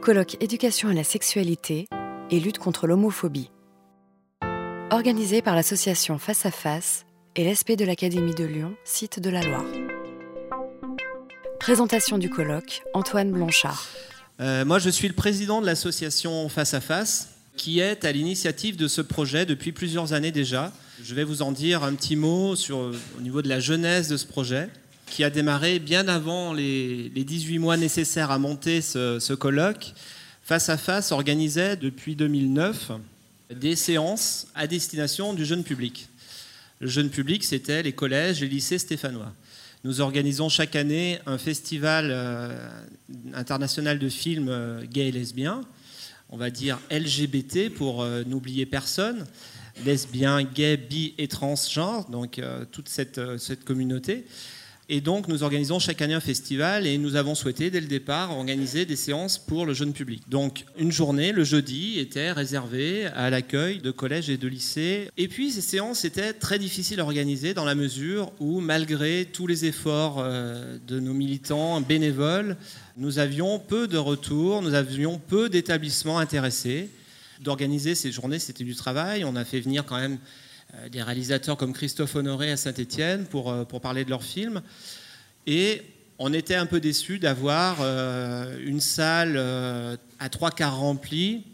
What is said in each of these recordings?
colloque éducation à la sexualité et lutte contre l'homophobie. Organisé par l'association Face à Face et l'ESP de l'Académie de Lyon, site de la Loire. Présentation du colloque, Antoine Blanchard. Euh, moi, je suis le président de l'association Face à Face, qui est à l'initiative de ce projet depuis plusieurs années déjà. Je vais vous en dire un petit mot sur, au niveau de la jeunesse de ce projet qui a démarré bien avant les, 18 mois nécessaires à monter ce, colloque. Face à Face organisait depuis 2009 des séances à destination du jeune public. Le jeune public, c'était les collèges et lycées stéphanois. Nous organisons chaque année un festival euh, international de films euh, gays et lesbiens, on va dire LGBT pour euh, n'oublier personne, lesbiens, gays, bi et transgenres, donc toute cette communauté. Et donc, nous organisons chaque année un festival et nous avons souhaité, dès le départ, organiser des séances pour le jeune public. Donc, une journée, le jeudi, était réservée à l'accueil de collèges et de lycées. Et puis, ces séances étaient très difficiles à organiser dans la mesure où, malgré tous les efforts euh, de nos militants bénévoles, nous avions peu de retours, nous avions peu d'établissements intéressés. D'organiser ces journées, c'était du travail. On a fait venir quand même des réalisateurs comme Christophe Honoré à Saint-Étienne pour, euh, pour parler de leurs films. Et on était un peu déçus d'avoir euh, une salle à trois quarts remplie,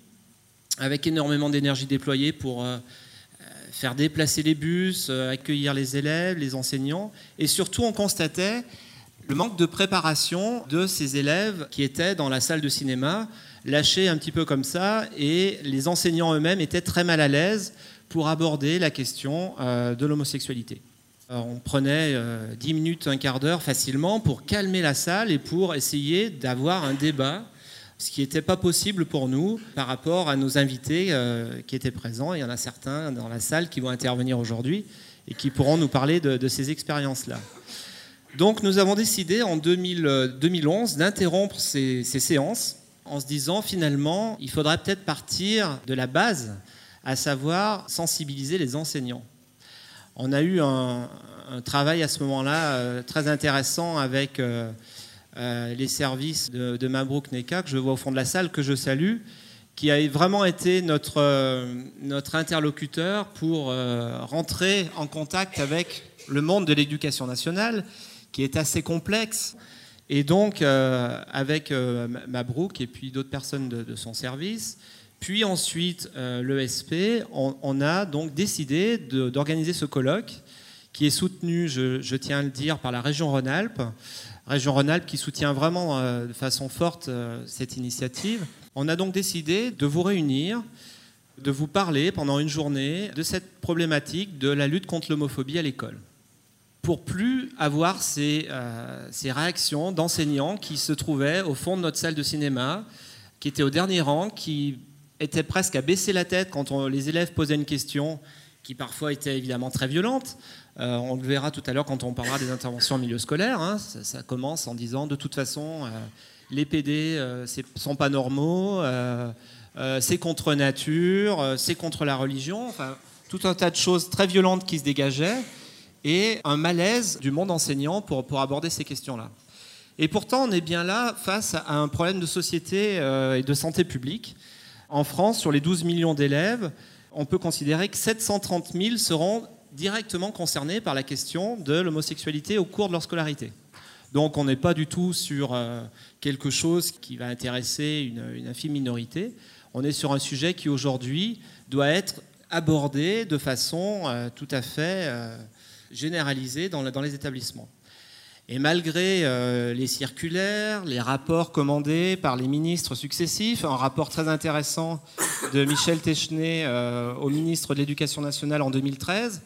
avec énormément d'énergie déployée pour faire déplacer les bus, accueillir les élèves, les enseignants. Et surtout, on constatait le manque de préparation de ces élèves qui étaient dans la salle de cinéma, lâchés un petit peu comme ça, et les enseignants eux-mêmes étaient très mal à l'aise pour aborder la question euh, de l'homosexualité. On prenait 10 euh, minutes, un quart d'heure facilement pour calmer la salle et pour essayer d'avoir un débat, ce qui n'était pas possible pour nous par rapport à nos invités euh, qui étaient présents. Il y en a certains dans la salle qui vont intervenir aujourd'hui et qui pourront nous parler de, ces expériences-là. Donc nous avons décidé en 2011 d'interrompre ces séances en se disant finalement il faudrait peut-être partir de la base à savoir sensibiliser les enseignants. On a eu un, travail à ce moment-là euh, très intéressant avec euh, euh, les services de, de Mabrouk Neka, que je vois au fond de la salle, que je salue, qui a vraiment été notre, interlocuteur pour rentrer en contact avec le monde de l'éducation nationale, qui est assez complexe. Et donc, avec Mabrouk et puis d'autres personnes de son service, puis ensuite, euh, l'ESP, on, a donc décidé d'organiser ce colloque qui est soutenu, je, tiens à le dire, par la région Rhône-Alpes. Région Rhône-Alpes qui soutient vraiment euh, de façon forte euh, cette initiative. On a donc décidé de vous réunir, de vous parler pendant une journée de cette problématique de la lutte contre l'homophobie à l'école. Pour plus avoir ces, ces réactions d'enseignants qui se trouvaient au fond de notre salle de cinéma, qui étaient au dernier rang, qui était presque à baisser la tête quand les élèves posaient une question qui parfois était évidemment très violente. Euh, on le verra tout à l'heure quand on parlera des interventions en milieu scolaire. Hein. Ça, commence en disant de toute façon, euh, les PD euh, sont pas normaux, c'est contre nature, c'est contre la religion. Enfin, tout un tas de choses très violentes qui se dégageaient et un malaise du monde enseignant pour aborder ces questions-là. Et pourtant, on est bien là face à un problème de société et de santé publique en France, sur les 12 millions d'élèves, on peut considérer que 730 000 seront directement concernés par la question de l'homosexualité au cours de leur scolarité. Donc on n'est pas du tout sur euh, quelque chose qui va intéresser une, infime minorité. On est sur un sujet qui aujourd'hui doit être abordé de façon euh, tout à fait euh, généralisée dans les établissements. Et malgré euh, les circulaires, les rapports commandés par les ministres successifs, un rapport très intéressant de Michel Techenet euh, au ministre de l'Éducation nationale en 2013,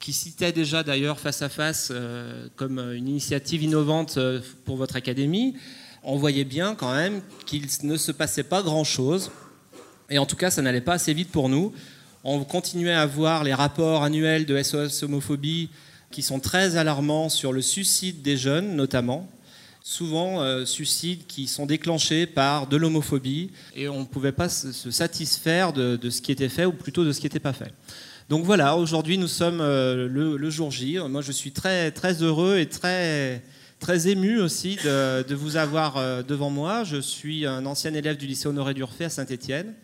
qui citait déjà d'ailleurs face à face euh, comme une initiative innovante pour votre académie, on voyait bien quand même qu'il ne se passait pas grand-chose. Et en tout cas, ça n'allait pas assez vite pour nous. On continuait à voir les rapports annuels de SOS homophobie qui sont très alarmants sur le suicide des jeunes notamment, souvent euh, suicides qui sont déclenchés par de l'homophobie, et on ne pouvait pas se satisfaire de, ce qui était fait, ou plutôt de ce qui n'était pas fait. Donc voilà, aujourd'hui nous sommes euh, le, jour J. Moi je suis très, très heureux et très, très ému aussi de, vous avoir euh, devant moi. Je suis un ancien élève du lycée Honoré d'Urfé à Saint-Étienne.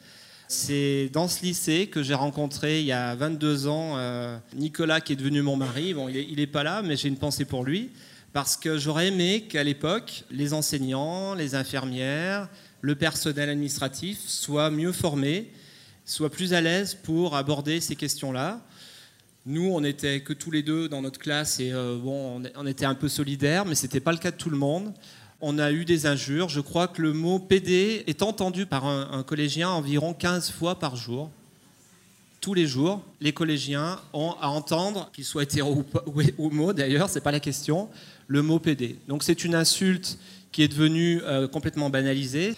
C'est dans ce lycée que j'ai rencontré il y a 22 ans euh, Nicolas qui est devenu mon mari. Bon, il n'est pas là, mais j'ai une pensée pour lui. Parce que j'aurais aimé qu'à l'époque, les enseignants, les infirmières, le personnel administratif soient mieux formés, soient plus à l'aise pour aborder ces questions-là. Nous, on n'était que tous les deux dans notre classe et euh, bon, on était un peu solidaires, mais ce n'était pas le cas de tout le monde. On a eu des injures. Je crois que le mot PD est entendu par un, collégien environ 15 fois par jour. Tous les jours, les collégiens ont à entendre, qu'ils soient hétéro ou homo d'ailleurs, c'est pas la question, le mot PD. Donc c'est une insulte qui est devenue euh, complètement banalisée.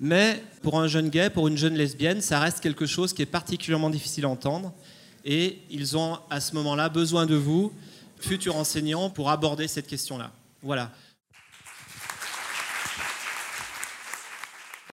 Mais pour un jeune gay, pour une jeune lesbienne, ça reste quelque chose qui est particulièrement difficile à entendre. Et ils ont à ce moment-là besoin de vous, futurs enseignants, pour aborder cette question-là. Voilà.